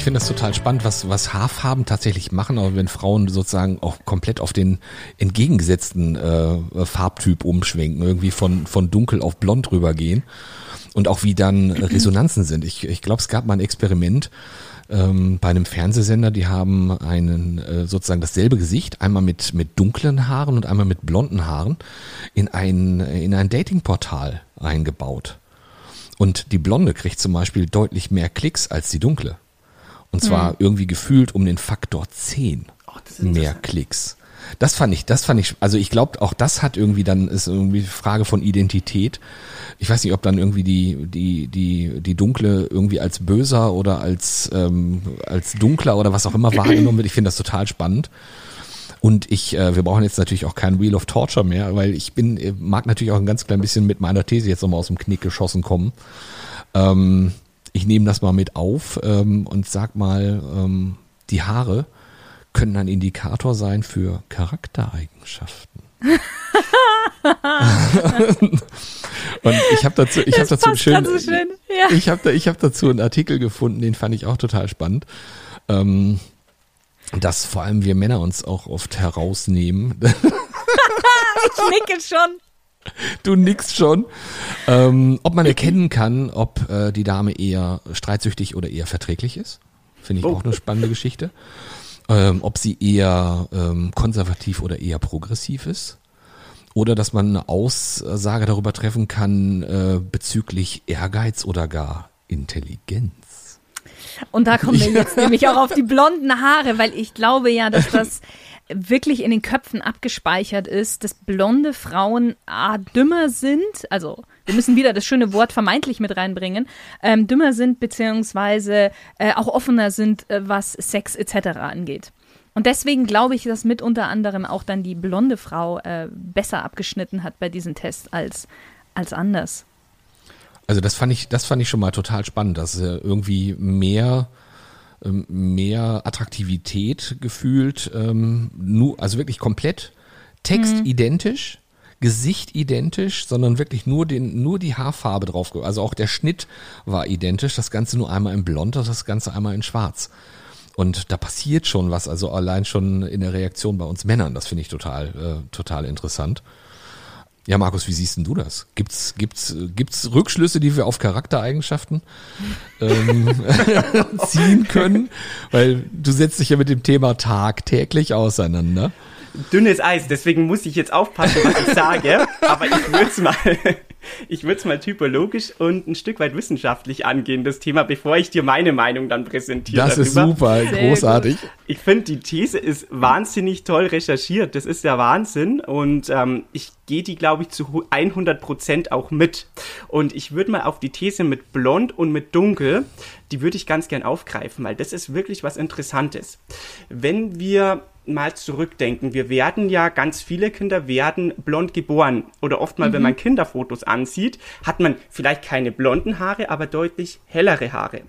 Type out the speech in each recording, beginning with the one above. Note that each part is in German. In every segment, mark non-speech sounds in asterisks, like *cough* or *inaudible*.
ich finde das total spannend, was, was Haarfarben tatsächlich machen, aber wenn Frauen sozusagen auch komplett auf den entgegengesetzten äh, Farbtyp umschwenken, irgendwie von, von dunkel auf blond rübergehen und auch wie dann *clears throat* Resonanzen sind. Ich, ich glaube, es gab mal ein Experiment ähm, bei einem Fernsehsender, die haben einen äh, sozusagen dasselbe Gesicht, einmal mit, mit dunklen Haaren und einmal mit blonden Haaren, in ein, in ein Datingportal eingebaut. Und die Blonde kriegt zum Beispiel deutlich mehr Klicks als die Dunkle. Und zwar mhm. irgendwie gefühlt um den Faktor 10 oh, mehr Klicks. Das fand ich, das fand ich, also ich glaube, auch das hat irgendwie dann, ist irgendwie Frage von Identität. Ich weiß nicht, ob dann irgendwie die, die, die, die Dunkle irgendwie als böser oder als, ähm, als dunkler oder was auch immer wahrgenommen wird. Ich finde das total spannend. Und ich, äh, wir brauchen jetzt natürlich auch kein Wheel of Torture mehr, weil ich bin, äh, mag natürlich auch ein ganz klein bisschen mit meiner These jetzt nochmal aus dem Knick geschossen kommen. Ähm, ich nehme das mal mit auf ähm, und sag mal, ähm, die Haare können ein Indikator sein für Charaktereigenschaften. *laughs* und ich habe dazu, ich habe dazu schön, so schön. Ja. ich habe da, ich habe dazu einen Artikel gefunden, den fand ich auch total spannend. Ähm, dass vor allem wir Männer uns auch oft herausnehmen. *laughs* ich nicke schon. Du nickst schon. Ähm, ob man erkennen kann, ob äh, die Dame eher streitsüchtig oder eher verträglich ist. Finde ich oh. auch eine spannende Geschichte. Ähm, ob sie eher ähm, konservativ oder eher progressiv ist. Oder dass man eine Aussage darüber treffen kann äh, bezüglich Ehrgeiz oder gar Intelligenz. Und da kommen wir *laughs* jetzt nämlich auch auf die blonden Haare, weil ich glaube ja, dass das *laughs* wirklich in den Köpfen abgespeichert ist, dass blonde Frauen A, dümmer sind, also wir müssen wieder das schöne Wort vermeintlich mit reinbringen, ähm, dümmer sind beziehungsweise äh, auch offener sind, äh, was Sex etc. angeht. Und deswegen glaube ich, dass mit unter anderem auch dann die blonde Frau äh, besser abgeschnitten hat bei diesen Tests als, als anders. Also das fand ich, das fand ich schon mal total spannend, dass irgendwie mehr mehr Attraktivität gefühlt, ähm, nur, also wirklich komplett Text mhm. identisch, Gesicht identisch, sondern wirklich nur den, nur die Haarfarbe drauf. Also auch der Schnitt war identisch, das Ganze nur einmal in Blond, das Ganze einmal in Schwarz. Und da passiert schon was, also allein schon in der Reaktion bei uns Männern, das finde ich total, äh, total interessant. Ja, Markus, wie siehst denn du das? Gibt's, gibt's, gibt's Rückschlüsse, die wir auf Charaktereigenschaften ähm, *laughs* ziehen können? Weil du setzt dich ja mit dem Thema tagtäglich auseinander. Dünnes Eis, deswegen muss ich jetzt aufpassen, was ich sage. Aber ich würde es mal, *laughs* ich würde es mal typologisch und ein Stück weit wissenschaftlich angehen, das Thema, bevor ich dir meine Meinung dann präsentiere. Das darüber. ist super, Sehr großartig. Gut. Ich finde, die These ist wahnsinnig toll recherchiert. Das ist der Wahnsinn. Und ähm, ich gehe die, glaube ich, zu 100 Prozent auch mit. Und ich würde mal auf die These mit blond und mit dunkel, die würde ich ganz gern aufgreifen, weil das ist wirklich was Interessantes. Wenn wir mal zurückdenken. Wir werden ja, ganz viele Kinder werden blond geboren. Oder oft mal, mhm. wenn man Kinderfotos ansieht, hat man vielleicht keine blonden Haare, aber deutlich hellere Haare.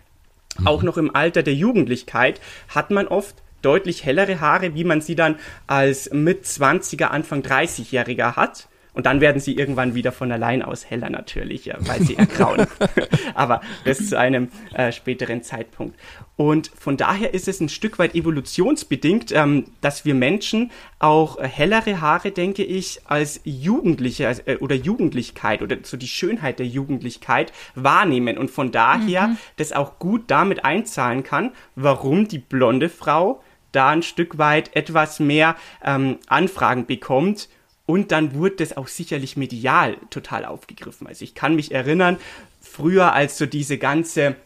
Mhm. Auch noch im Alter der Jugendlichkeit hat man oft deutlich hellere Haare, wie man sie dann als mit 20er, Anfang 30-Jähriger hat. Und dann werden sie irgendwann wieder von allein aus heller natürlich, ja, weil sie ergrauen. *laughs* Aber das zu einem äh, späteren Zeitpunkt. Und von daher ist es ein Stück weit evolutionsbedingt, ähm, dass wir Menschen auch äh, hellere Haare, denke ich, als Jugendliche als, äh, oder Jugendlichkeit oder so die Schönheit der Jugendlichkeit wahrnehmen. Und von daher mhm. das auch gut damit einzahlen kann, warum die blonde Frau da ein Stück weit etwas mehr ähm, Anfragen bekommt und dann wurde das auch sicherlich medial total aufgegriffen. Also ich kann mich erinnern, früher als so diese ganze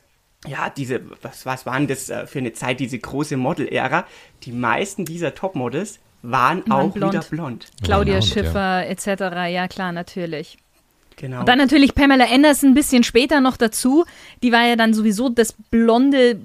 ja, diese, was, was waren das äh, für eine Zeit, diese große Model-Ära? Die meisten dieser Topmodels waren Mann, auch blond. wieder blond. Claudia blond, Schiffer ja. etc., ja klar, natürlich. Genau. Und dann natürlich Pamela Anderson ein bisschen später noch dazu. Die war ja dann sowieso das blonde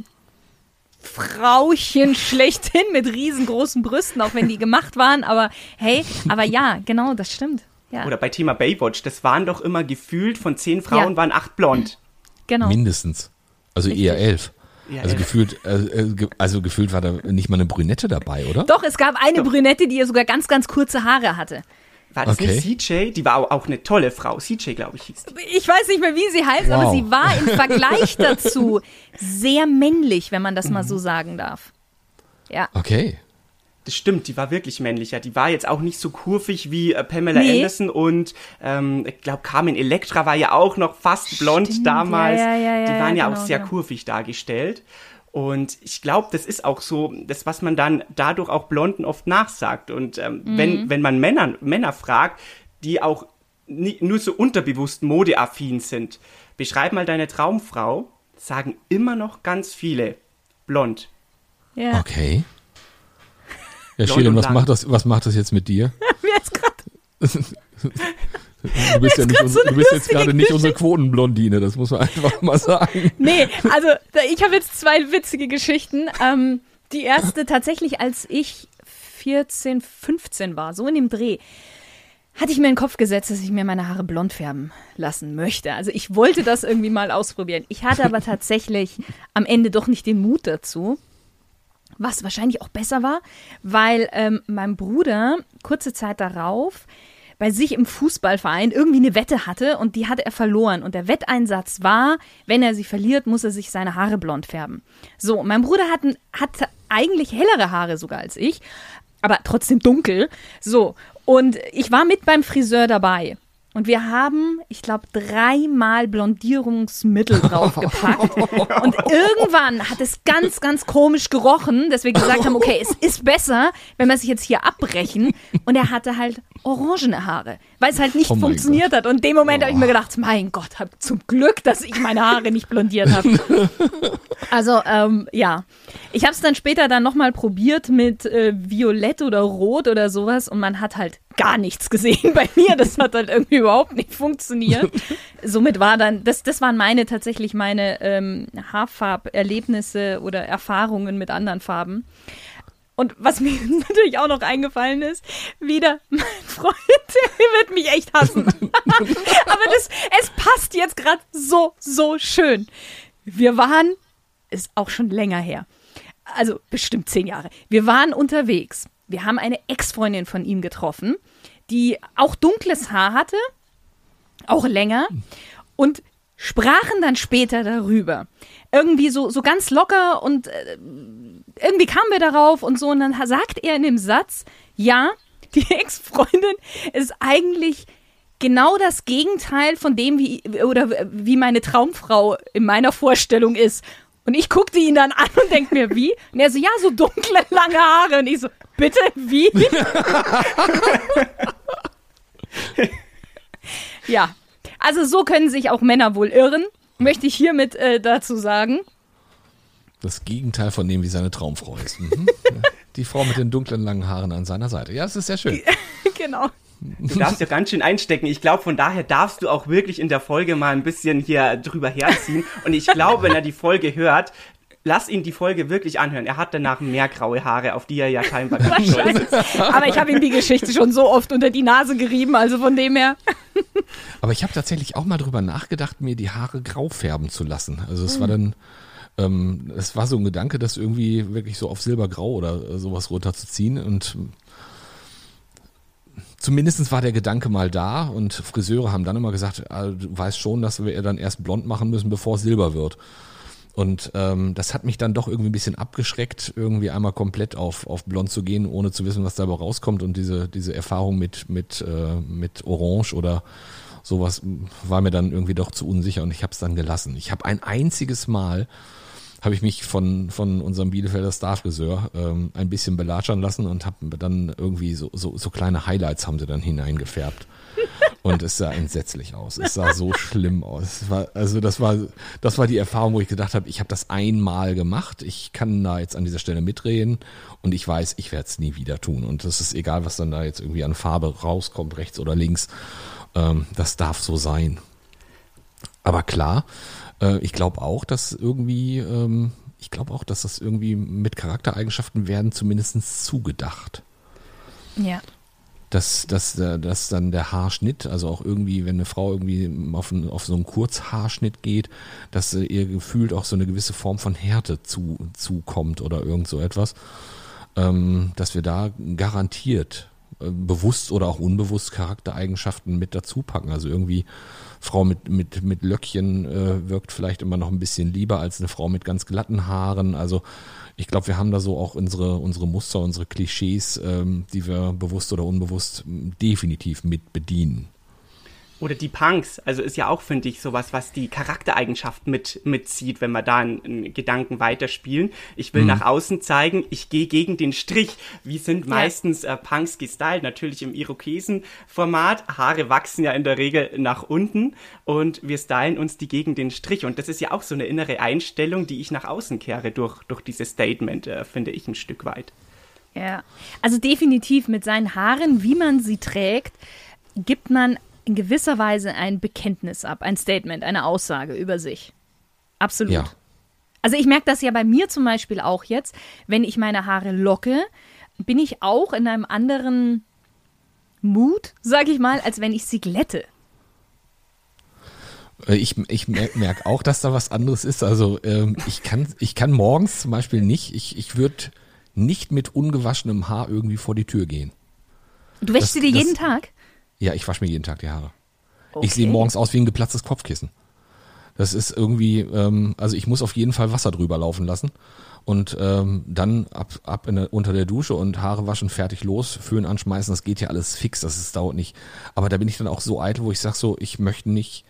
Frauchen schlechthin mit riesengroßen Brüsten, auch wenn die gemacht waren. Aber hey, aber ja, genau, das stimmt. Ja. Oder bei Thema Baywatch, das waren doch immer gefühlt von zehn Frauen ja. waren acht blond. Genau. Mindestens. Also Richtig. eher elf. Ja, also, gefühlt, äh, äh also gefühlt war da nicht mal eine Brünette dabei, oder? Doch, es gab eine Doch. Brünette, die ja sogar ganz, ganz kurze Haare hatte. War das Okay. nicht CJ? Die war auch, eine tolle Frau. CJ, glaube ich, hieß die. Ich weiß nicht mehr, wie sie heißt, aber Wow. sie war im Vergleich *laughs* dazu sehr männlich, wenn man das mal so sagen darf. Ja. Okay. Das stimmt, die war wirklich männlicher. Die war jetzt auch nicht so kurvig wie äh, Pamela Nee. Anderson und ähm, ich glaube Carmen Electra war ja auch noch fast blond Stimmt, damals. ja, ja, ja, die ja, waren ja, genau, auch sehr genau. kurvig dargestellt. Und ich glaube, das ist auch so, das, was man dann dadurch auch Blonden oft nachsagt. Und ähm, Mhm. wenn, wenn man Männer, Männer fragt, die auch nie, nur so unterbewusst modeaffin sind, beschreib mal deine Traumfrau, sagen immer noch ganz viele blond. ja. Okay. *laughs* Ja, und was macht das, was macht das jetzt mit dir? *laughs* Mir ist grad, *laughs* Du bist ja nicht, so du bist jetzt gerade nicht unsere Quotenblondine, das muss man einfach mal sagen. nee, also ich habe jetzt zwei witzige Geschichten. Ähm, die erste tatsächlich, als ich 14, 15 war, so in dem Dreh, hatte ich mir in den Kopf gesetzt, dass ich mir meine Haare blond färben lassen möchte. Also ich wollte das irgendwie mal ausprobieren. Ich hatte aber tatsächlich am Ende doch nicht den Mut dazu. Was wahrscheinlich auch besser war, weil ähm, mein Bruder kurze Zeit darauf bei sich im Fußballverein irgendwie eine Wette hatte und die hatte er verloren. Und der Wetteinsatz war, wenn er sie verliert, muss er sich seine Haare blond färben. So, mein Bruder hat, hatte eigentlich hellere Haare sogar als ich, aber trotzdem dunkel. So, und ich war mit beim Friseur dabei. Und wir haben, ich glaube, dreimal Blondierungsmittel *laughs* draufgepackt. Und irgendwann hat es ganz, ganz komisch gerochen, dass wir gesagt haben, okay, es ist besser, wenn wir sich jetzt hier abbrechen. Und er hatte halt orangene Haare, weil es halt nicht Oh funktioniert hat. Und in dem Moment habe ich mir gedacht, mein Gott, hab zum Glück, dass ich meine Haare nicht blondiert habe. *laughs* Also, ähm, ja. Ich habe es dann später dann nochmal probiert mit äh, Violett oder Rot oder sowas und man hat halt gar nichts gesehen bei mir. Das hat halt irgendwie überhaupt nicht funktioniert. *laughs* Somit war dann, das, das waren meine tatsächlich meine ähm, Haarfarberlebnisse oder Erfahrungen mit anderen Farben. Und was mir *laughs* natürlich auch noch eingefallen ist, wieder mein Freund, *laughs* der wird mich echt hassen. *laughs* Aber das, es passt jetzt gerade so, so schön. Wir waren, ist auch schon länger her, also bestimmt zehn Jahre. Wir waren unterwegs. Wir haben eine Ex-Freundin von ihm getroffen, die auch dunkles Haar hatte, auch länger, und sprachen dann später darüber. Irgendwie so, so ganz locker und äh, irgendwie kamen wir darauf und so. Und dann sagt er in dem Satz, ja, *laughs* die Ex-Freundin ist eigentlich genau das Gegenteil von dem, wie, oder wie meine Traumfrau in meiner Vorstellung ist. Und ich guckte ihn dann an und denke mir, wie? Und er so, ja, so dunkle, lange Haare. Und ich so, bitte, wie? *laughs* ja, also so können sich auch Männer wohl irren, möchte ich hiermit äh, dazu sagen. Das Gegenteil von dem, wie seine Traumfrau ist. Mhm. *laughs* Die Frau mit den dunklen langen Haaren an seiner Seite. Ja, es ist sehr schön. *laughs* genau. Du darfst ja ganz schön einstecken. Ich glaube, von daher darfst du auch wirklich in der Folge mal ein bisschen hier drüber herziehen. Und ich glaube, wenn er die Folge hört, lass ihn die Folge wirklich anhören. Er hat danach mehr graue Haare, auf die er ja scheinbar *laughs* ganz stolz ist. Aber ich habe ihm die Geschichte schon so oft unter die Nase gerieben, also von dem her. *laughs* Aber ich habe tatsächlich auch mal drüber nachgedacht, mir die Haare grau färben zu lassen. Also es war dann, ähm, es war so ein Gedanke, das irgendwie wirklich so auf silbergrau oder sowas runterzuziehen und zumindestens war der Gedanke mal da und Friseure haben dann immer gesagt, ah, du weißt schon, dass wir dann erst blond machen müssen, bevor es silber wird. Und ähm, das hat mich dann doch irgendwie ein bisschen abgeschreckt, irgendwie einmal komplett auf, auf blond zu gehen, ohne zu wissen, was dabei rauskommt. Und diese, diese Erfahrung mit, mit, äh, mit Orange oder sowas war mir dann irgendwie doch zu unsicher und ich habe es dann gelassen. Ich habe ein einziges Mal habe ich mich von, von unserem Bielefelder Starfriseur ähm, ein bisschen belatschern lassen und habe dann irgendwie so, so, so kleine Highlights haben sie dann hineingefärbt. Und es sah entsetzlich aus. Es sah so schlimm aus. Es war, also das war, das war die Erfahrung, wo ich gedacht habe, ich habe das einmal gemacht. Ich kann da jetzt an dieser Stelle mitreden und ich weiß, ich werde es nie wieder tun. Und das ist egal, was dann da jetzt irgendwie an Farbe rauskommt, rechts oder links. Ähm, das darf so sein. Aber klar, äh, ich glaube auch, dass irgendwie, ähm, ich glaube auch, dass das irgendwie mit Charaktereigenschaften werden zumindest zugedacht Ja. Dass, dass, äh, dass dann der Haarschnitt, also auch irgendwie, wenn eine Frau irgendwie auf, einen, auf so einen Kurzhaarschnitt geht, dass äh, ihr gefühlt auch so eine gewisse Form von Härte zu, zukommt oder irgend so etwas, ähm, dass wir da garantiert bewusst oder auch unbewusst Charaktereigenschaften mit dazu packen. Also irgendwie Frau mit, mit, mit Löckchen äh, wirkt vielleicht immer noch ein bisschen lieber als eine Frau mit ganz glatten Haaren. Also ich glaube, wir haben da so auch unsere, unsere Muster, unsere Klischees, ähm, die wir bewusst oder unbewusst definitiv mit bedienen. Oder die Punks, also ist ja auch, finde ich, sowas, was die Charaktereigenschaft mit, mitzieht, wenn wir da einen, einen Gedanken weiterspielen. Ich will mhm. nach außen zeigen, ich gehe gegen den Strich. Wie sind ja. meistens äh, Punks gestylt? Natürlich im Irokesen-Format. Haare wachsen ja in der Regel nach unten und wir stylen uns die gegen den Strich. Und das ist ja auch so eine innere Einstellung, die ich nach außen kehre durch, durch dieses Statement, äh, finde ich ein Stück weit. Ja, also definitiv mit seinen Haaren, wie man sie trägt, gibt man in gewisser Weise ein Bekenntnis ab, ein Statement, eine Aussage über sich. Absolut. Ja. Also ich merke das ja bei mir zum Beispiel auch jetzt, wenn ich meine Haare locke, bin ich auch in einem anderen Mut, sag ich mal, als wenn ich sie glätte. Äh, ich, ich merke auch, dass da was anderes ist. Also ähm, ich, kann, ich kann morgens zum Beispiel nicht, ich, ich würde nicht mit ungewaschenem Haar irgendwie vor die Tür gehen. Du wäschst sie dir jeden Tag? Ja, ich wasche mir jeden Tag die Haare. Okay. Ich sehe morgens aus wie ein geplatztes Kopfkissen. Das ist irgendwie, ähm, also ich muss auf jeden Fall Wasser drüber laufen lassen und ähm, dann ab, ab in unter der Dusche und Haare waschen, fertig los, Föhn anschmeißen, das geht ja alles fix, das ist, dauert nicht. Aber da bin ich dann auch so eitel, wo ich sage so, ich möchte nicht,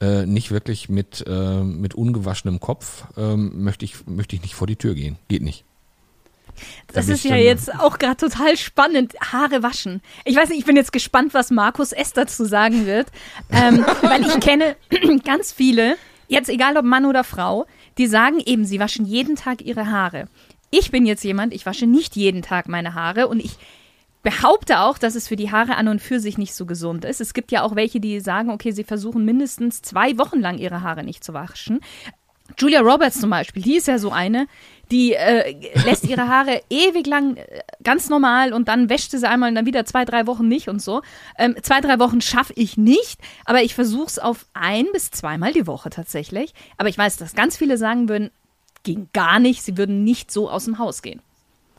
äh, nicht wirklich mit, äh, mit ungewaschenem Kopf, ähm, möchte, ich, möchte ich nicht vor die Tür gehen. Geht nicht. Das ist ja jetzt auch gerade total spannend. Haare waschen. Ich weiß nicht, ich bin jetzt gespannt, was Markus S. dazu sagen wird. Ähm, *laughs* weil ich kenne *clears throat* ganz viele, jetzt egal ob Mann oder Frau, die sagen eben, sie waschen jeden Tag ihre Haare. Ich bin jetzt jemand, ich wasche nicht jeden Tag meine Haare und ich behaupte auch, dass es für die Haare an und für sich nicht so gesund ist. Es gibt ja auch welche, die sagen, okay, sie versuchen mindestens zwei Wochen lang ihre Haare nicht zu waschen. Julia Roberts zum Beispiel, die ist ja so eine, die äh, lässt ihre Haare ewig lang äh, ganz normal und dann wäscht sie einmal und dann wieder zwei, drei Wochen nicht und so. Ähm, zwei, drei Wochen schaffe ich nicht, aber ich versuche es auf ein bis zweimal die Woche tatsächlich. Aber ich weiß, dass ganz viele sagen würden, ging gar nicht, sie würden nicht so aus dem Haus gehen.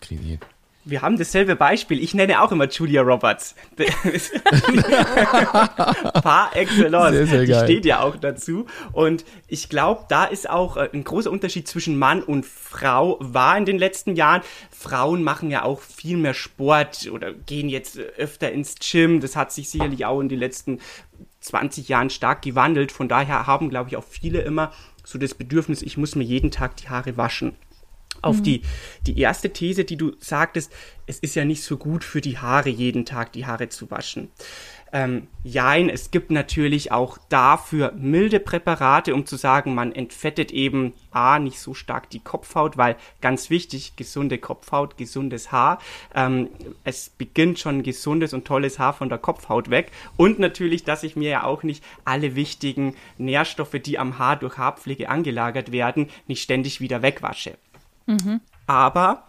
Kriegen wir haben dasselbe Beispiel. Ich nenne auch immer Julia Roberts. *laughs* Par excellence. Sehr, sehr. Die steht ja auch dazu. Und ich glaube, da ist auch äh, ein großer Unterschied zwischen Mann und Frau war in den letzten Jahren. Frauen machen ja auch viel mehr Sport oder gehen jetzt öfter ins Gym. Das hat sich sicherlich auch in den letzten 20 Jahren stark gewandelt. Von daher haben, glaube ich, auch viele immer so das Bedürfnis, ich muss mir jeden Tag die Haare waschen auf mhm. die, die erste These, die du sagtest, es ist ja nicht so gut für die Haare, jeden Tag die Haare zu waschen. Ähm, jein, es gibt natürlich auch dafür milde Präparate, um zu sagen, man entfettet eben A, nicht so stark die Kopfhaut, weil ganz wichtig, gesunde Kopfhaut, gesundes Haar. Ähm, es beginnt schon gesundes und tolles Haar von der Kopfhaut weg. Und natürlich, dass ich mir ja auch nicht alle wichtigen Nährstoffe, die am Haar durch Haarpflege angelagert werden, nicht ständig wieder wegwasche. Mhm. Aber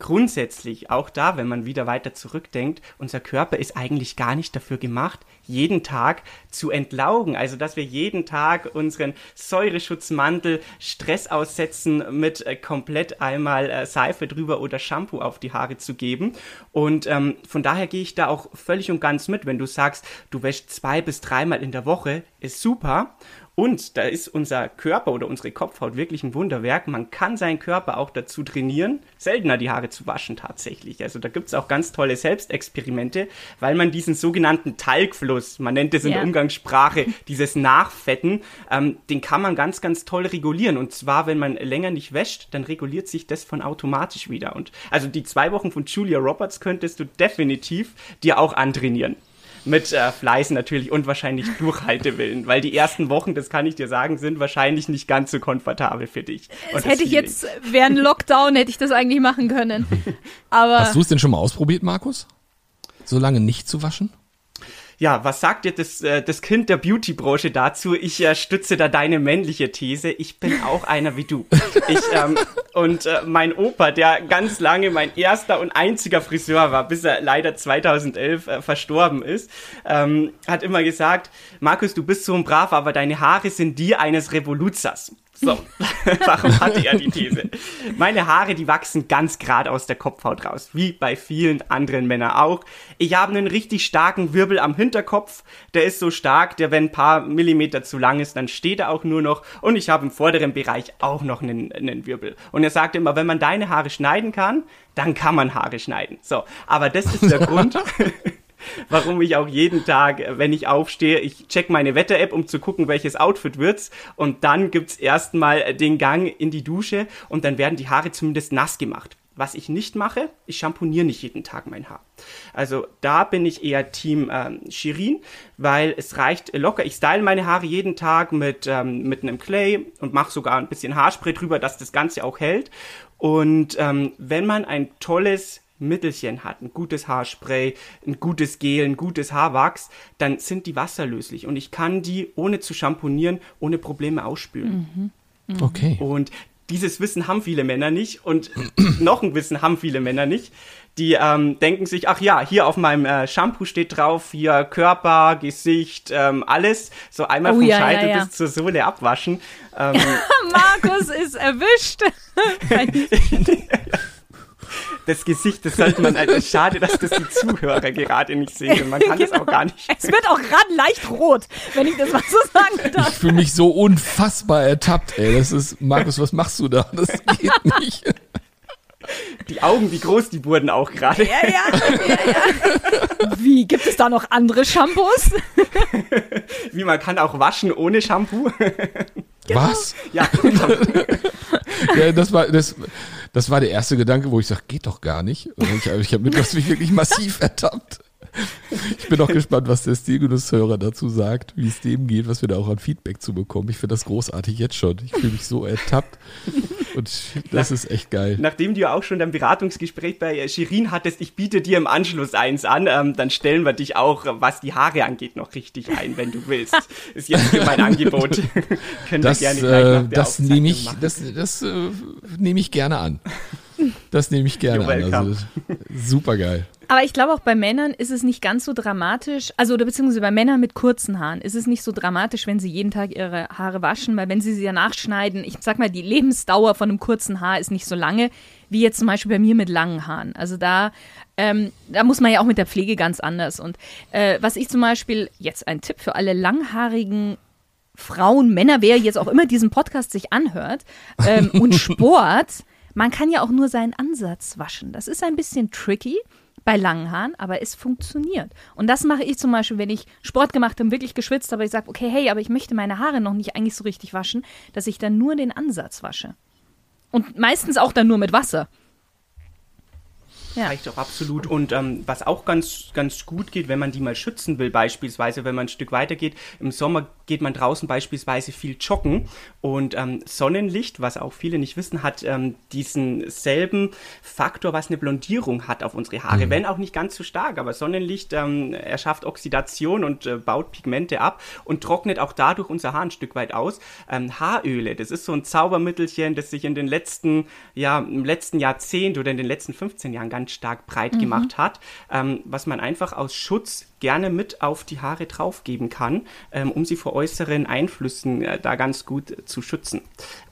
grundsätzlich, auch da, wenn man wieder weiter zurückdenkt, unser Körper ist eigentlich gar nicht dafür gemacht, jeden Tag zu entlaugen. Also, dass wir jeden Tag unseren Säureschutzmantel Stress aussetzen, mit äh, komplett einmal äh, Seife drüber oder Shampoo auf die Haare zu geben. Und ähm, von daher gehe ich da auch völlig und ganz mit. Wenn du sagst, du wäschst zwei bis dreimal in der Woche, ist super. Und da ist unser Körper oder unsere Kopfhaut wirklich ein Wunderwerk. Man kann seinen Körper auch dazu trainieren, seltener die Haare zu waschen tatsächlich. Also da gibt es auch ganz tolle Selbstexperimente, weil man diesen sogenannten Talgfluss, man nennt es in ja. der Umgangssprache *laughs* dieses Nachfetten, ähm, den kann man ganz, ganz toll regulieren. Und zwar, wenn man länger nicht wäscht, dann reguliert sich das von automatisch wieder. Und also die zwei Wochen von Julia Roberts könntest du definitiv dir auch antrainieren mit äh, Fleiß natürlich und wahrscheinlich Durchhaltewillen, weil die ersten Wochen, das kann ich dir sagen, sind wahrscheinlich nicht ganz so komfortabel für dich. Das hätte ich jetzt, während Lockdown hätte ich das eigentlich machen können. *laughs* Aber Hast du es denn schon mal ausprobiert, Markus? So lange nicht zu waschen? Ja, was sagt dir das, äh, das Kind der Beauty-Branche dazu? Ich äh, stütze da deine männliche These. Ich bin auch einer wie du. Ich, ähm, Und äh, mein Opa, der ganz lange mein erster und einziger Friseur war, bis er leider 2011 äh, verstorben ist, ähm, hat immer gesagt, Markus, du bist so ein Braver, aber deine Haare sind die eines Revoluzers. So, *laughs* warum hatte er die These? Meine Haare, die wachsen ganz gerade aus der Kopfhaut raus, wie bei vielen anderen Männern auch. Ich habe einen richtig starken Wirbel am Hinterkopf, der ist so stark, der wenn ein paar Millimeter zu lang ist, dann steht er auch nur noch. Und ich habe im vorderen Bereich auch noch einen, einen Wirbel. Und er sagt immer, wenn man deine Haare schneiden kann, dann kann man Haare schneiden. So, aber das ist der *laughs* Grund, *laughs* warum ich auch jeden Tag, wenn ich aufstehe, ich check meine Wetter-App, um zu gucken, welches Outfit wird's. Und dann gibt's erstmal den Gang in die Dusche und dann werden die Haare zumindest nass gemacht. Was ich nicht mache, ich shampooniere nicht jeden Tag mein Haar. Also da bin ich eher Team ähm, Shirin, weil es reicht locker. Ich style meine Haare jeden Tag mit, ähm, mit einem Clay und mache sogar ein bisschen Haarspray drüber, dass das Ganze auch hält. Und ähm, wenn man ein tolles Mittelchen hat, ein gutes Haarspray, ein gutes Gel, ein gutes Haarwachs, dann sind die wasserlöslich und ich kann die ohne zu shampoonieren, ohne Probleme ausspülen. Mhm. Mhm. Okay. Und dieses Wissen haben viele Männer nicht und *clears throat* noch ein Wissen haben viele Männer nicht. Die ähm, denken sich, ach ja, hier auf meinem äh, Shampoo steht drauf, hier Körper, Gesicht, ähm, alles. So einmal oh, vom ja, Scheitel ja, ja. bis zur Sohle abwaschen. Ähm, *laughs* Markus ist erwischt. *laughs* *laughs* das Gesicht, das sollte man, also schade, dass das die Zuhörer gerade nicht sehen. Man kann genau. das auch gar nicht. Es wird auch gerade leicht rot, wenn ich das mal so sagen darf. Ich fühle mich so unfassbar ertappt, ey. Das ist, Markus, was machst du da? Das geht nicht. Die Augen, wie groß die wurden auch gerade. Ja, ja, ja, ja. Wie, gibt es da noch andere Shampoos? Wie, man kann auch waschen ohne Shampoo? Genau. Was? Ja. ja, das war, das, das war der erste Gedanke, wo ich sage, geht doch gar nicht. Und ich, ich habe mich wirklich massiv *laughs* ertappt. Ich bin auch gespannt, was der Stilgenusshörer dazu sagt, wie es dem geht, was wir da auch an Feedback zu bekommen. Ich finde das großartig jetzt schon. Ich fühle mich so ertappt. Und das Nach, ist echt geil. Nachdem du ja auch schon dein Beratungsgespräch bei Shirin hattest, ich biete dir im Anschluss eins an, ähm, dann stellen wir dich auch, was die Haare angeht, noch richtig ein, wenn du willst. *laughs* ist jetzt hier mein Angebot. *laughs* Könnt das, ihr gerne gleich nach der das nehme ich, machen. das, das äh, nehme ich gerne an. Das nehme ich gerne an. Also, super geil. Aber ich glaube auch bei Männern ist es nicht ganz so dramatisch, also oder beziehungsweise bei Männern mit kurzen Haaren ist es nicht so dramatisch, wenn sie jeden Tag ihre Haare waschen, weil wenn sie sie ja nachschneiden, ich sag mal, die Lebensdauer von einem kurzen Haar ist nicht so lange, wie jetzt zum Beispiel bei mir mit langen Haaren. Also da, ähm, da muss man ja auch mit der Pflege ganz anders. Und äh, was ich zum Beispiel, jetzt ein Tipp für alle langhaarigen Frauen, Männer, wer jetzt auch immer diesen Podcast sich anhört, ähm, und *laughs* Sport, man kann ja auch nur seinen Ansatz waschen. Das ist ein bisschen tricky bei langen Haaren, aber es funktioniert. Und das mache ich zum Beispiel, wenn ich Sport gemacht habe, wirklich geschwitzt, aber ich sage, okay, hey, aber ich möchte meine Haare noch nicht eigentlich so richtig waschen, dass ich dann nur den Ansatz wasche. Und meistens auch dann nur mit Wasser. Ja. Reicht auch absolut. Und ähm, was auch ganz, ganz gut geht, wenn man die mal schützen will, beispielsweise, wenn man ein Stück weiter geht, im Sommer geht man draußen beispielsweise viel joggen und ähm, Sonnenlicht, was auch viele nicht wissen, hat ähm, diesen selben Faktor, was eine Blondierung hat auf unsere Haare, mhm. wenn auch nicht ganz so stark, aber Sonnenlicht ähm, erschafft Oxidation und äh, baut Pigmente ab und trocknet auch dadurch unser Haar ein Stück weit aus. Ähm, Haaröle, das ist so ein Zaubermittelchen, das sich in den letzten, ja, im letzten Jahrzehnt oder in den letzten 15 Jahren ganz stark breit mhm. gemacht hat, ähm, was man einfach aus Schutz gerne mit auf die Haare draufgeben kann, ähm, um sie vor äußeren Einflüssen äh, da ganz gut äh, zu schützen.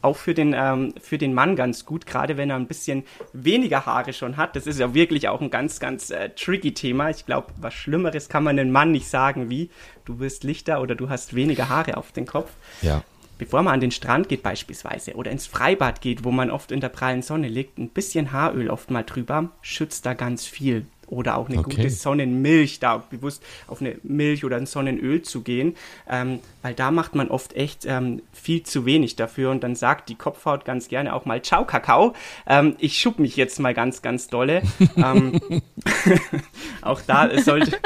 Auch für den, ähm, für den Mann ganz gut, gerade wenn er ein bisschen weniger Haare schon hat. Das ist ja wirklich auch ein ganz, ganz äh, tricky Thema. Ich glaube, was Schlimmeres kann man einem Mann nicht sagen wie, du wirst lichter oder du hast weniger Haare auf den Kopf. Ja bevor man an den Strand geht beispielsweise oder ins Freibad geht, wo man oft in der prallen Sonne liegt, ein bisschen Haaröl oft mal drüber, schützt da ganz viel oder auch eine okay. gute Sonnenmilch, da bewusst auf eine Milch oder ein Sonnenöl zu gehen, ähm, weil da macht man oft echt ähm, viel zu wenig dafür und dann sagt die Kopfhaut ganz gerne auch mal Ciao Kakao, ähm, ich schub mich jetzt mal ganz, ganz dolle. *laughs* Ähm, *laughs* auch da sollte,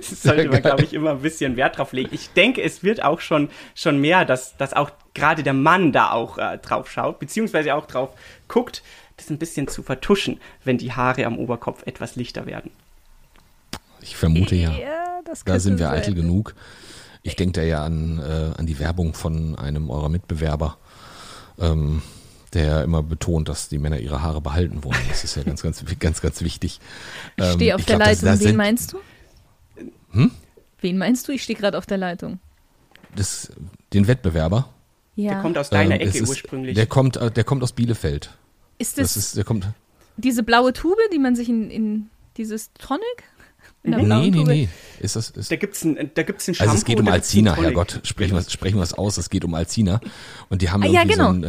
sollte man, glaube ich, immer ein bisschen Wert drauf legen. Ich denke, es wird auch schon, schon mehr, dass, dass auch gerade der Mann da auch äh, drauf schaut, beziehungsweise auch drauf guckt, das ein bisschen zu vertuschen, wenn die Haare am Oberkopf etwas lichter werden. Ich vermute ja. ja da sind wir sein. eitel genug. Ich denke da ja an, äh, an die Werbung von einem eurer Mitbewerber, ähm, der immer betont, dass die Männer ihre Haare behalten wollen. Das ist ja ganz, ganz, *laughs* ganz, ganz wichtig. Ich stehe Ähm, auf ich der glaub, das- Leitung. das Wen sind- meinst du? Hm? Wen meinst du? Ich stehe gerade auf der Leitung. Das, den Wettbewerber. Ja. Der kommt aus deiner ähm, Ecke ist- ursprünglich. Der kommt, äh, der kommt aus Bielefeld. Ist das, Das ist, der kommt. diese blaue Tube, die man sich in, in dieses Tonic? In der Nee, nee, Tube? nee. Ist das, ist, da gibt's ein, da gibt's ein Shampoo. also es geht um Alzina. Herrgott. Sprechen wir, sprechen wir es aus. Es geht um Alzina. Und die haben Ah, ja, irgendwie genau. so ein, äh,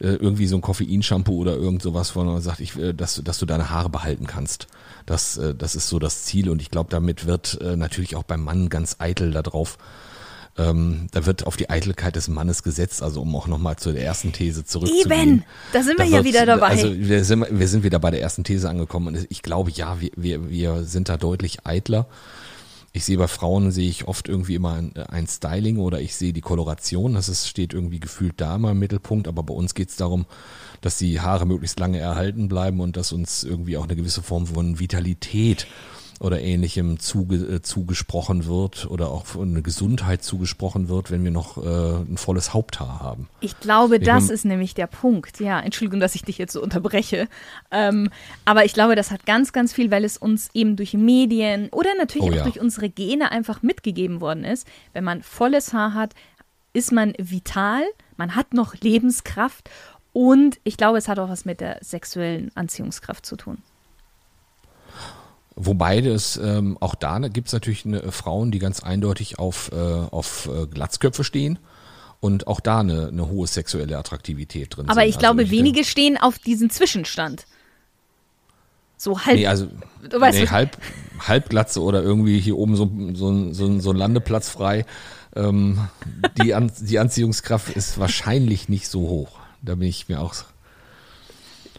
äh, irgendwie so ein Koffeinshampoo oder irgend sowas, wo man sagt, ich, äh, dass, dass du deine Haare behalten kannst. Das, äh, das ist so das Ziel. Und ich glaube, damit wird äh, natürlich auch beim Mann ganz eitel da drauf. Ähm, da wird auf die Eitelkeit des Mannes gesetzt, also um auch nochmal zu der ersten These zurückzugehen. Eben, da sind wir Da ja wieder dabei. Also wir sind, wir sind wieder bei der ersten These angekommen und ich glaube, ja, wir, wir, wir sind da deutlich eitler. Ich sehe bei Frauen, sehe ich oft irgendwie immer ein, ein Styling oder ich sehe die Koloration, das ist, steht irgendwie gefühlt da immer im Mittelpunkt, aber bei uns geht es darum, dass die Haare möglichst lange erhalten bleiben und dass uns irgendwie auch eine gewisse Form von Vitalität oder ähnlichem zuge, äh, zugesprochen wird oder auch von eine Gesundheit zugesprochen wird, wenn wir noch äh, ein volles Haupthaar haben. Ich glaube, Ich das ist nämlich der Punkt. Ja, Entschuldigung, dass ich dich jetzt so unterbreche. Ähm, aber ich glaube, das hat ganz, ganz viel, weil es uns eben durch Medien oder natürlich Oh auch ja. durch unsere Gene einfach mitgegeben worden ist. Wenn man volles Haar hat, ist man vital, man hat noch Lebenskraft und ich glaube, es hat auch was mit der sexuellen Anziehungskraft zu tun. Wobei das ähm, auch da gibt es natürlich eine, Frauen, die ganz eindeutig auf, äh, auf äh, Glatzköpfe stehen und auch da eine, eine hohe sexuelle Attraktivität drin Aber sind. ich glaube, also wenige stehen auf diesen Zwischenstand. So halb. Nee, also Du weißt, nee, halb, Halbglatze oder irgendwie hier oben so, so, ein- so, ein- so ein Landeplatz frei. Ähm, die, An *laughs* die Anziehungskraft ist wahrscheinlich nicht so hoch. Da bin ich mir auch.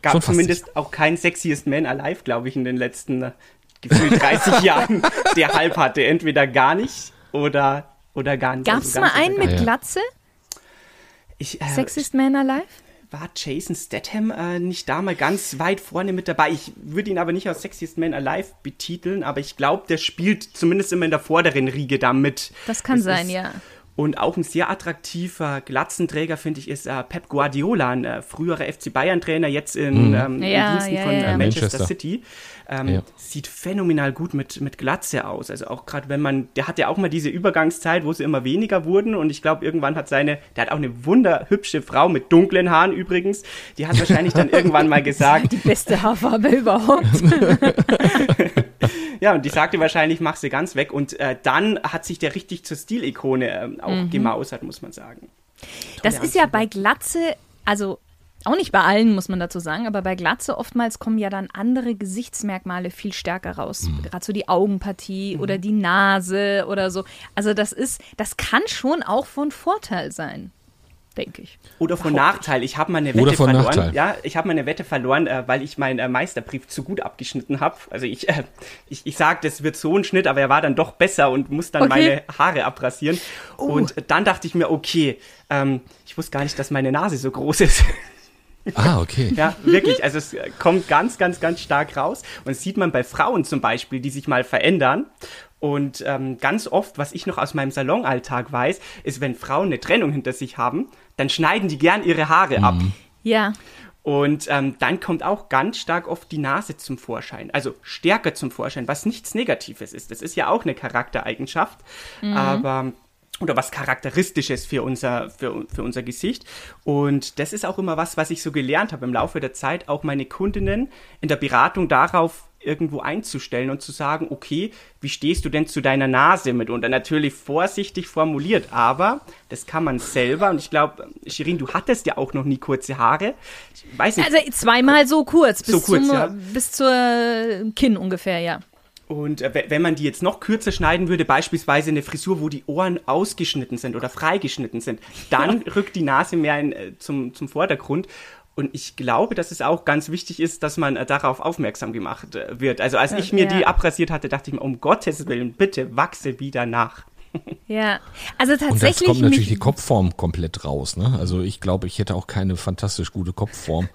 Gab zumindest auch kein Sexiest Man Alive, glaube ich, in den letzten äh, gefühlt 30 Jahren, der halb hatte. Entweder gar nicht oder, oder gar nicht. Gab Also es ganz mal einen mit. Glatze? Ich, äh, Sexist Man Alive? war Jason Statham äh, nicht da mal ganz weit vorne mit dabei. Ich würde ihn aber nicht als Sexiest Man Alive betiteln, aber ich glaube, der spielt zumindest immer in der vorderen Riege da mit. Das kann sein, ja. Und auch ein sehr attraktiver Glatzenträger, finde ich, ist äh, Pep Guardiola, ein äh, früherer FC Bayern-Trainer, jetzt in, ähm, Ja, in Diensten ja, von ja. äh, Manchester, Manchester. City. Ähm, Ja. Sieht phänomenal gut mit, mit Glatze aus. Also auch gerade wenn man, der hat ja auch mal diese Übergangszeit, wo sie immer weniger wurden und ich glaube, irgendwann hat seine, der hat auch eine wunderhübsche Frau mit dunklen Haaren übrigens, die hat wahrscheinlich dann *laughs* irgendwann mal gesagt, Die beste Haarfarbe überhaupt. *laughs* Ja, und die sagte wahrscheinlich, mach sie ganz weg. Und äh, dann hat sich der richtig zur Stilikone ähm, auch Mhm. gemausert, muss man sagen. Das Tolle ist ja bei Glatze, also auch nicht bei allen, muss man dazu sagen, aber bei Glatze oftmals kommen ja dann andere Gesichtsmerkmale viel stärker raus. Gerade so die Augenpartie oder die Nase oder so. Also das ist, das kann schon auch von Vorteil sein, denke ich. Oder von Nachteil. Ich habe meine Oder Wette von verloren. Nachteil. Ja, ich habe meine Wette verloren, äh, weil ich meinen äh, Meisterbrief zu gut abgeschnitten habe. Also ich, äh, ich, ich sag, das wird so ein Schnitt, aber er war dann doch besser und muss dann Okay. meine Haare abrasieren. Oh. Und dann dachte ich mir, okay, ähm, ich wusste gar nicht, dass meine Nase so groß ist. Ah, okay. Ja, wirklich. Also es kommt ganz, ganz, ganz stark raus. Und das sieht man bei Frauen zum Beispiel, die sich mal verändern. Und ähm, ganz oft, was ich noch aus meinem Salonalltag weiß, ist, wenn Frauen eine Trennung hinter sich haben, dann schneiden die gern ihre Haare ab. Ja, Und ähm, dann kommt auch ganz stark oft die Nase zum Vorschein. Also stärker zum Vorschein, was nichts Negatives ist. Das ist ja auch eine Charaktereigenschaft. Aber oder was charakteristisches für unser, für, für unser Gesicht. Und das ist auch immer was, was ich so gelernt habe im Laufe der Zeit, auch meine Kundinnen in der Beratung darauf irgendwo einzustellen und zu sagen, okay, wie stehst du denn zu deiner Nase mit? Und dann natürlich vorsichtig formuliert, aber das kann man selber. Und ich glaube, Shirin, du hattest ja auch noch nie kurze Haare. Ich weiß nicht, also zweimal so kurz, bis, So kurz, zum, ja. bis zur Kinn ungefähr, ja. Und äh, we- wenn man die jetzt noch kürzer schneiden würde, beispielsweise eine Frisur, wo die Ohren ausgeschnitten sind oder freigeschnitten sind, dann rückt die Nase mehr in, äh, zum, zum Vordergrund. Und ich glaube, dass es auch ganz wichtig ist, dass man äh, darauf aufmerksam gemacht äh, wird. Also als ich mir ja. die abrasiert hatte, dachte ich mir, um Gottes Willen, bitte wachse wieder nach. Ja, also Und tatsächlich. jetzt kommt natürlich die Kopfform komplett raus. Ne? Also ich glaube, ich hätte auch keine fantastisch gute Kopfform.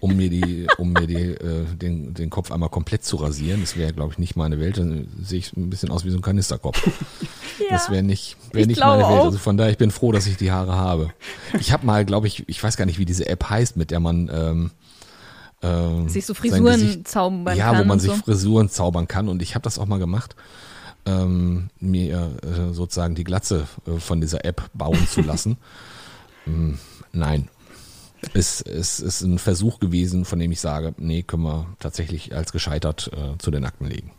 Um mir die, um mir die, äh, den, den Kopf einmal komplett zu rasieren. Das wäre, glaube ich, nicht meine Welt. Dann sehe ich ein bisschen aus wie so ein Kanisterkopf. *laughs* Ja, das wäre nicht, wäre nicht meine Welt. Auch. Also von daher, ich bin froh, dass ich die Haare habe. Ich habe mal, glaube ich, ich weiß gar nicht, wie diese App heißt, mit der man ähm, ähm, sich so Frisuren Gesicht, zaubern ja, kann. Ja, wo man sich so. Frisuren zaubern kann. Und ich habe das auch mal gemacht, ähm, mir äh, sozusagen die Glatze äh, von dieser App bauen zu lassen. ähm, *laughs* nein. Es, es ist ein Versuch gewesen, von dem ich sage, nee, können wir tatsächlich als gescheitert äh, zu den Akten legen.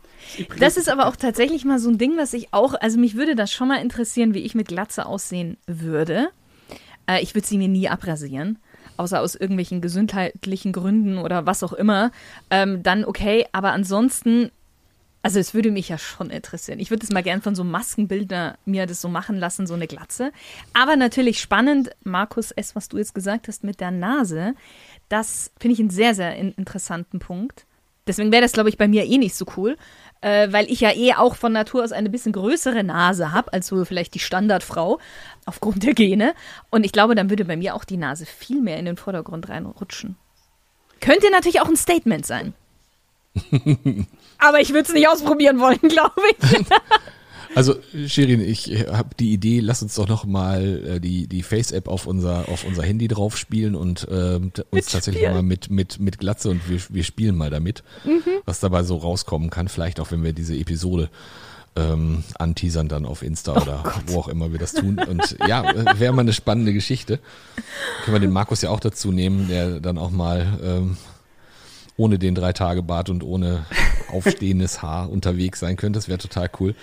Das ist aber auch tatsächlich mal so ein Ding, was ich auch, also mich würde das schon mal interessieren, wie ich mit Glatze aussehen würde. Äh, ich würde sie mir nie abrasieren außer aus irgendwelchen gesundheitlichen Gründen oder was auch immer, ähm, dann okay. Aber ansonsten, also es würde mich ja schon interessieren. Ich würde es mal gern von so Maskenbildner mir das so machen lassen, so eine Glatze. Aber natürlich spannend, Markus S., was du jetzt gesagt hast mit der Nase, das finde ich einen sehr, sehr interessanten Punkt. Deswegen wäre das, glaube ich, bei mir eh nicht so cool äh, weil ich ja eh auch von Natur aus eine bisschen größere Nase habe, als so vielleicht die Standardfrau aufgrund der Gene. Und ich glaube, dann würde bei mir auch die Nase viel mehr in den Vordergrund reinrutschen. Könnte natürlich auch ein Statement sein. *laughs* Aber ich würde es nicht ausprobieren wollen, *laughs* glaube ich. *laughs* Also Shirin, ich habe die Idee, lass uns doch noch mal äh, die die Face-App auf unser auf unser Handy drauf spielen und äh, uns tatsächlich mal mit mit mit Glatze und wir, wir spielen mal damit, mhm. was dabei so rauskommen kann. Vielleicht auch, wenn wir diese Episode ähm, anteasern dann auf Insta oh oder Gott. wo auch immer wir das tun. Und ja, wäre mal eine spannende Geschichte. Können wir den Markus ja auch dazu nehmen, der dann auch mal ähm, ohne den drei Tage Bart und ohne aufstehendes *laughs* Haar unterwegs sein könnte. Das wäre total cool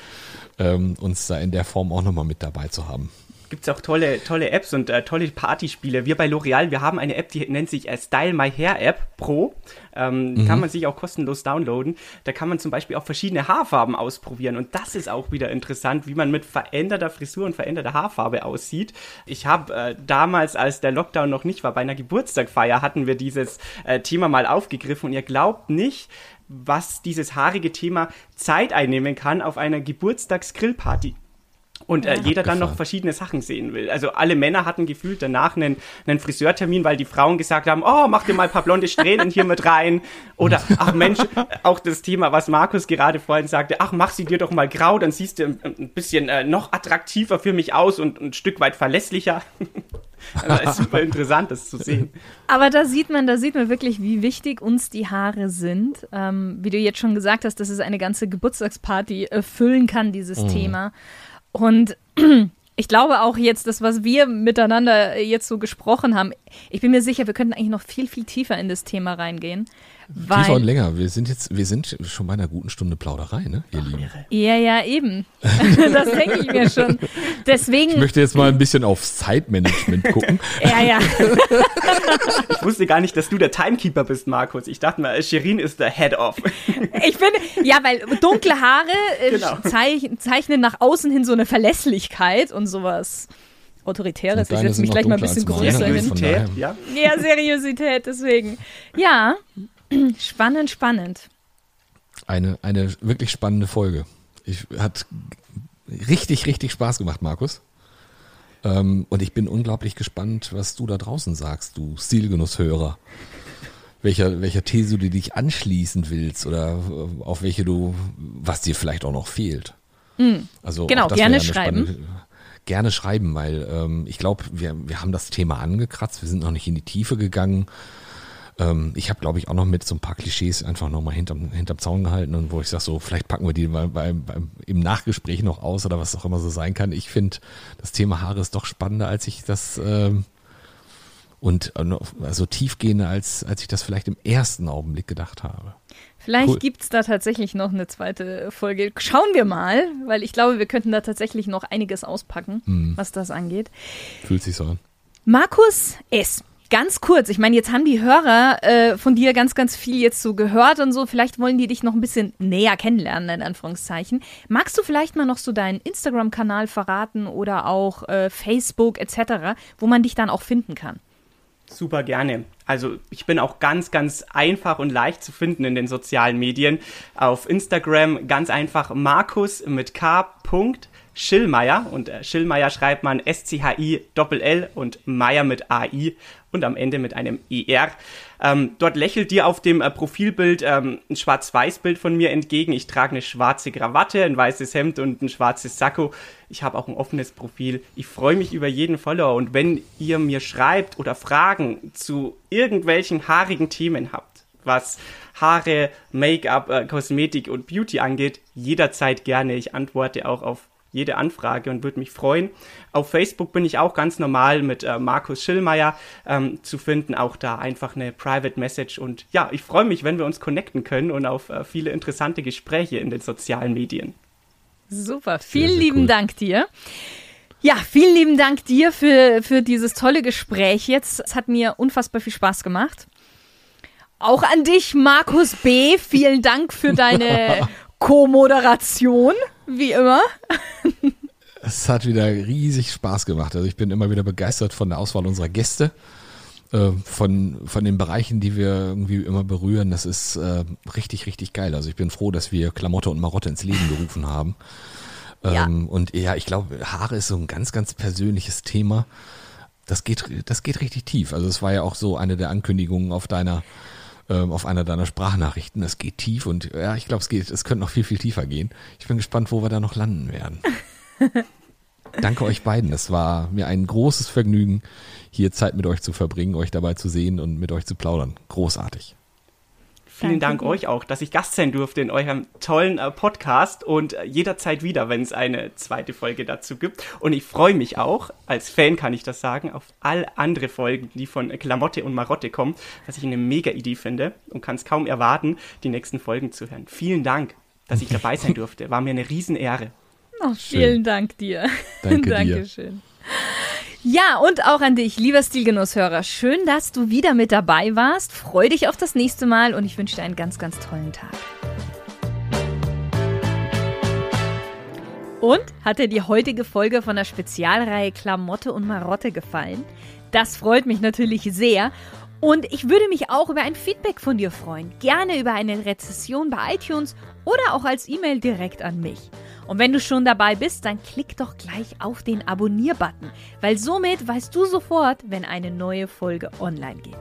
ähm, uns da in der Form auch nochmal mit dabei zu haben. Gibt es auch tolle, tolle Apps und äh, tolle Partyspiele. Wir bei L'Oreal, wir haben eine App, die nennt sich äh, Style My Hair App Pro. Ähm, mhm. Kann man sich auch kostenlos downloaden. Da kann man zum Beispiel auch verschiedene Haarfarben ausprobieren. Und das ist auch wieder interessant, wie man mit veränderter Frisur und veränderter Haarfarbe aussieht. Ich habe äh, damals, als der Lockdown noch nicht war, bei einer Geburtstagfeier hatten wir dieses äh, Thema mal aufgegriffen. Und ihr glaubt nicht, was dieses haarige Thema Zeit einnehmen kann auf einer Geburtstagsgrillparty. Und äh, jeder dann noch verschiedene Sachen sehen will. Also alle Männer hatten gefühlt danach einen, einen Friseurtermin, weil die Frauen gesagt haben, oh, mach dir mal ein paar blonde Strähnen hier mit rein. Oder, ach Mensch, auch das Thema, was Markus gerade vorhin sagte, ach, mach sie dir doch mal grau, dann siehst du ein, bisschen äh, noch attraktiver für mich aus und ein Stück weit verlässlicher. *laughs* Also ist super interessant, das zu sehen. Aber da sieht man, da sieht man wirklich, wie wichtig uns die Haare sind. Ähm, wie du jetzt schon gesagt hast, dass es eine ganze Geburtstagsparty erfüllen kann, dieses mhm. Thema. Und *clears throat* ich glaube auch jetzt, das, was wir miteinander jetzt so gesprochen haben, ich bin mir sicher, wir könnten eigentlich noch viel, viel tiefer in das Thema reingehen. Weil, Tiefer und länger. Wir sind jetzt, wir sind schon bei einer guten Stunde Plauderei, ne, ihr Ach, Lieben? Ja, ja, eben. *laughs* das denke ich mir schon. Deswegen. Ich möchte jetzt mal ein bisschen aufs Zeitmanagement gucken. *laughs* ja, ja. *laughs* ich wusste gar nicht, dass du der Timekeeper bist, Markus. Ich dachte mal, Shirin ist der Head-Off. ich finde, ja, weil dunkle Haare äh, genau. zeichnen nach außen hin so eine Verlässlichkeit und sowas. Autoritäres. Ich setze mich gleich mal ein bisschen größer hin. Ja? ja, Seriosität, deswegen. Ja, *clears throat* Spannend, spannend. Eine, eine wirklich spannende Folge. Ich, hat richtig, richtig Spaß gemacht, Markus. Ähm, und ich bin unglaublich gespannt, was du da draußen sagst, du Stilgenusshörer. Welcher, welcher These du dich anschließen willst oder auf welche du, was dir vielleicht auch noch fehlt. Mhm. Also genau, gerne schreiben. Gerne schreiben, weil ähm, ich glaube, wir, wir haben das Thema angekratzt, wir sind noch nicht in die Tiefe gegangen. Ähm, ich habe, glaube ich, auch noch mit so ein paar Klischees einfach nochmal hinterm, hinterm Zaun gehalten und wo ich sage, so, vielleicht packen wir die mal bei, bei, im Nachgespräch noch aus oder was auch immer so sein kann. Ich finde, das Thema Haare ist doch spannender, als ich das ähm, und äh, also tiefgehender, als, als ich das vielleicht im ersten Augenblick gedacht habe. Vielleicht cool. gibt es da tatsächlich noch eine zweite Folge. Schauen wir mal, weil ich glaube, wir könnten da tatsächlich noch einiges auspacken, hm. was das angeht. Fühlt sich so an. Markus S. Ganz kurz, ich meine, jetzt haben die Hörer äh, von dir ganz, ganz viel jetzt so gehört und so. Vielleicht wollen die dich noch ein bisschen näher kennenlernen, in Anführungszeichen. Magst du vielleicht mal noch so deinen Instagram-Kanal verraten oder auch äh, Facebook etc., wo man dich dann auch finden kann? Super gerne. Also ich bin auch ganz, ganz einfach und leicht zu finden in den sozialen Medien. Auf Instagram ganz einfach Markus mit K. Schillmeier. Und äh, Schillmeier schreibt man S-C-H-I-L-L und Meier mit A-I und am Ende mit einem ER. Ähm, dort lächelt dir auf dem äh, Profilbild ähm, ein Schwarz-Weiß-Bild von mir entgegen. Ich trage eine schwarze Krawatte, ein weißes Hemd und ein schwarzes Sakko. Ich habe auch ein offenes Profil. Ich freue mich über jeden Follower und wenn ihr mir schreibt oder Fragen zu irgendwelchen haarigen Themen habt, was Haare, Make-up, äh, Kosmetik und Beauty angeht, jederzeit gerne. Ich antworte auch auf jede Anfrage und würde mich freuen. Auf Facebook bin ich auch ganz normal mit äh, Markus Schillmeier ähm, zu finden. Auch da einfach eine Private Message. Und ja, ich freue mich, wenn wir uns connecten können und auf äh, viele interessante Gespräche in den sozialen Medien. Super, vielen sehr, sehr lieben cool. Dank dir. Ja, vielen lieben Dank dir für, für dieses tolle Gespräch jetzt. Es hat mir unfassbar viel Spaß gemacht. Auch an dich, Markus B. Vielen Dank für deine *laughs* Co-Moderation, wie immer. Es hat wieder riesig Spaß gemacht. Also ich bin immer wieder begeistert von der Auswahl unserer Gäste, äh, von, von den Bereichen, die wir irgendwie immer berühren. Das ist äh, richtig, richtig geil. Also ich bin froh, dass wir Klamotte und Marotte ins Leben gerufen haben. Ja. Ähm, und ja, ich glaube, Haare ist so ein ganz, ganz persönliches Thema. Das geht, das geht richtig tief. Also es war ja auch so eine der Ankündigungen auf deiner ähm, auf einer deiner Sprachnachrichten. Es geht tief und ja, ich glaube, es geht, es könnte noch viel, viel tiefer gehen. Ich bin gespannt, wo wir da noch landen werden. *laughs* Danke euch beiden. Es war mir ein großes Vergnügen, hier Zeit mit euch zu verbringen, euch dabei zu sehen und mit euch zu plaudern. Großartig. Vielen Dank euch auch, dass ich Gast sein durfte in eurem tollen äh, Podcast und äh, jederzeit wieder, wenn es eine zweite Folge dazu gibt. Und ich freue mich auch, als Fan kann ich das sagen, auf all andere Folgen, die von Klamotte und Marotte kommen, was ich eine mega Idee finde und kann es kaum erwarten, die nächsten Folgen zu hören. Vielen Dank, dass ich dabei sein *laughs* durfte. War mir eine Riesenehre. Oh, vielen Schön. Dank dir. Danke *laughs* Dankeschön. Dir. Ja, und auch an dich, lieber Stilgenusshörer. Schön, dass du wieder mit dabei warst. Freu dich auf das nächste Mal und ich wünsche dir einen ganz, ganz tollen Tag. Und hat dir die heutige Folge von der Spezialreihe Klamotte und Marotte gefallen? Das freut mich natürlich sehr. Und ich würde mich auch über ein Feedback von dir freuen. Gerne über eine Rezession bei iTunes oder auch als E-Mail direkt an mich. Und wenn du schon dabei bist, dann klick doch gleich auf den Abonnier-Button, weil somit weißt du sofort, wenn eine neue Folge online geht.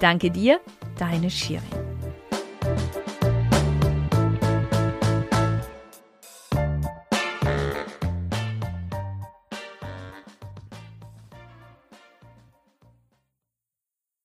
Danke dir, deine Shirin.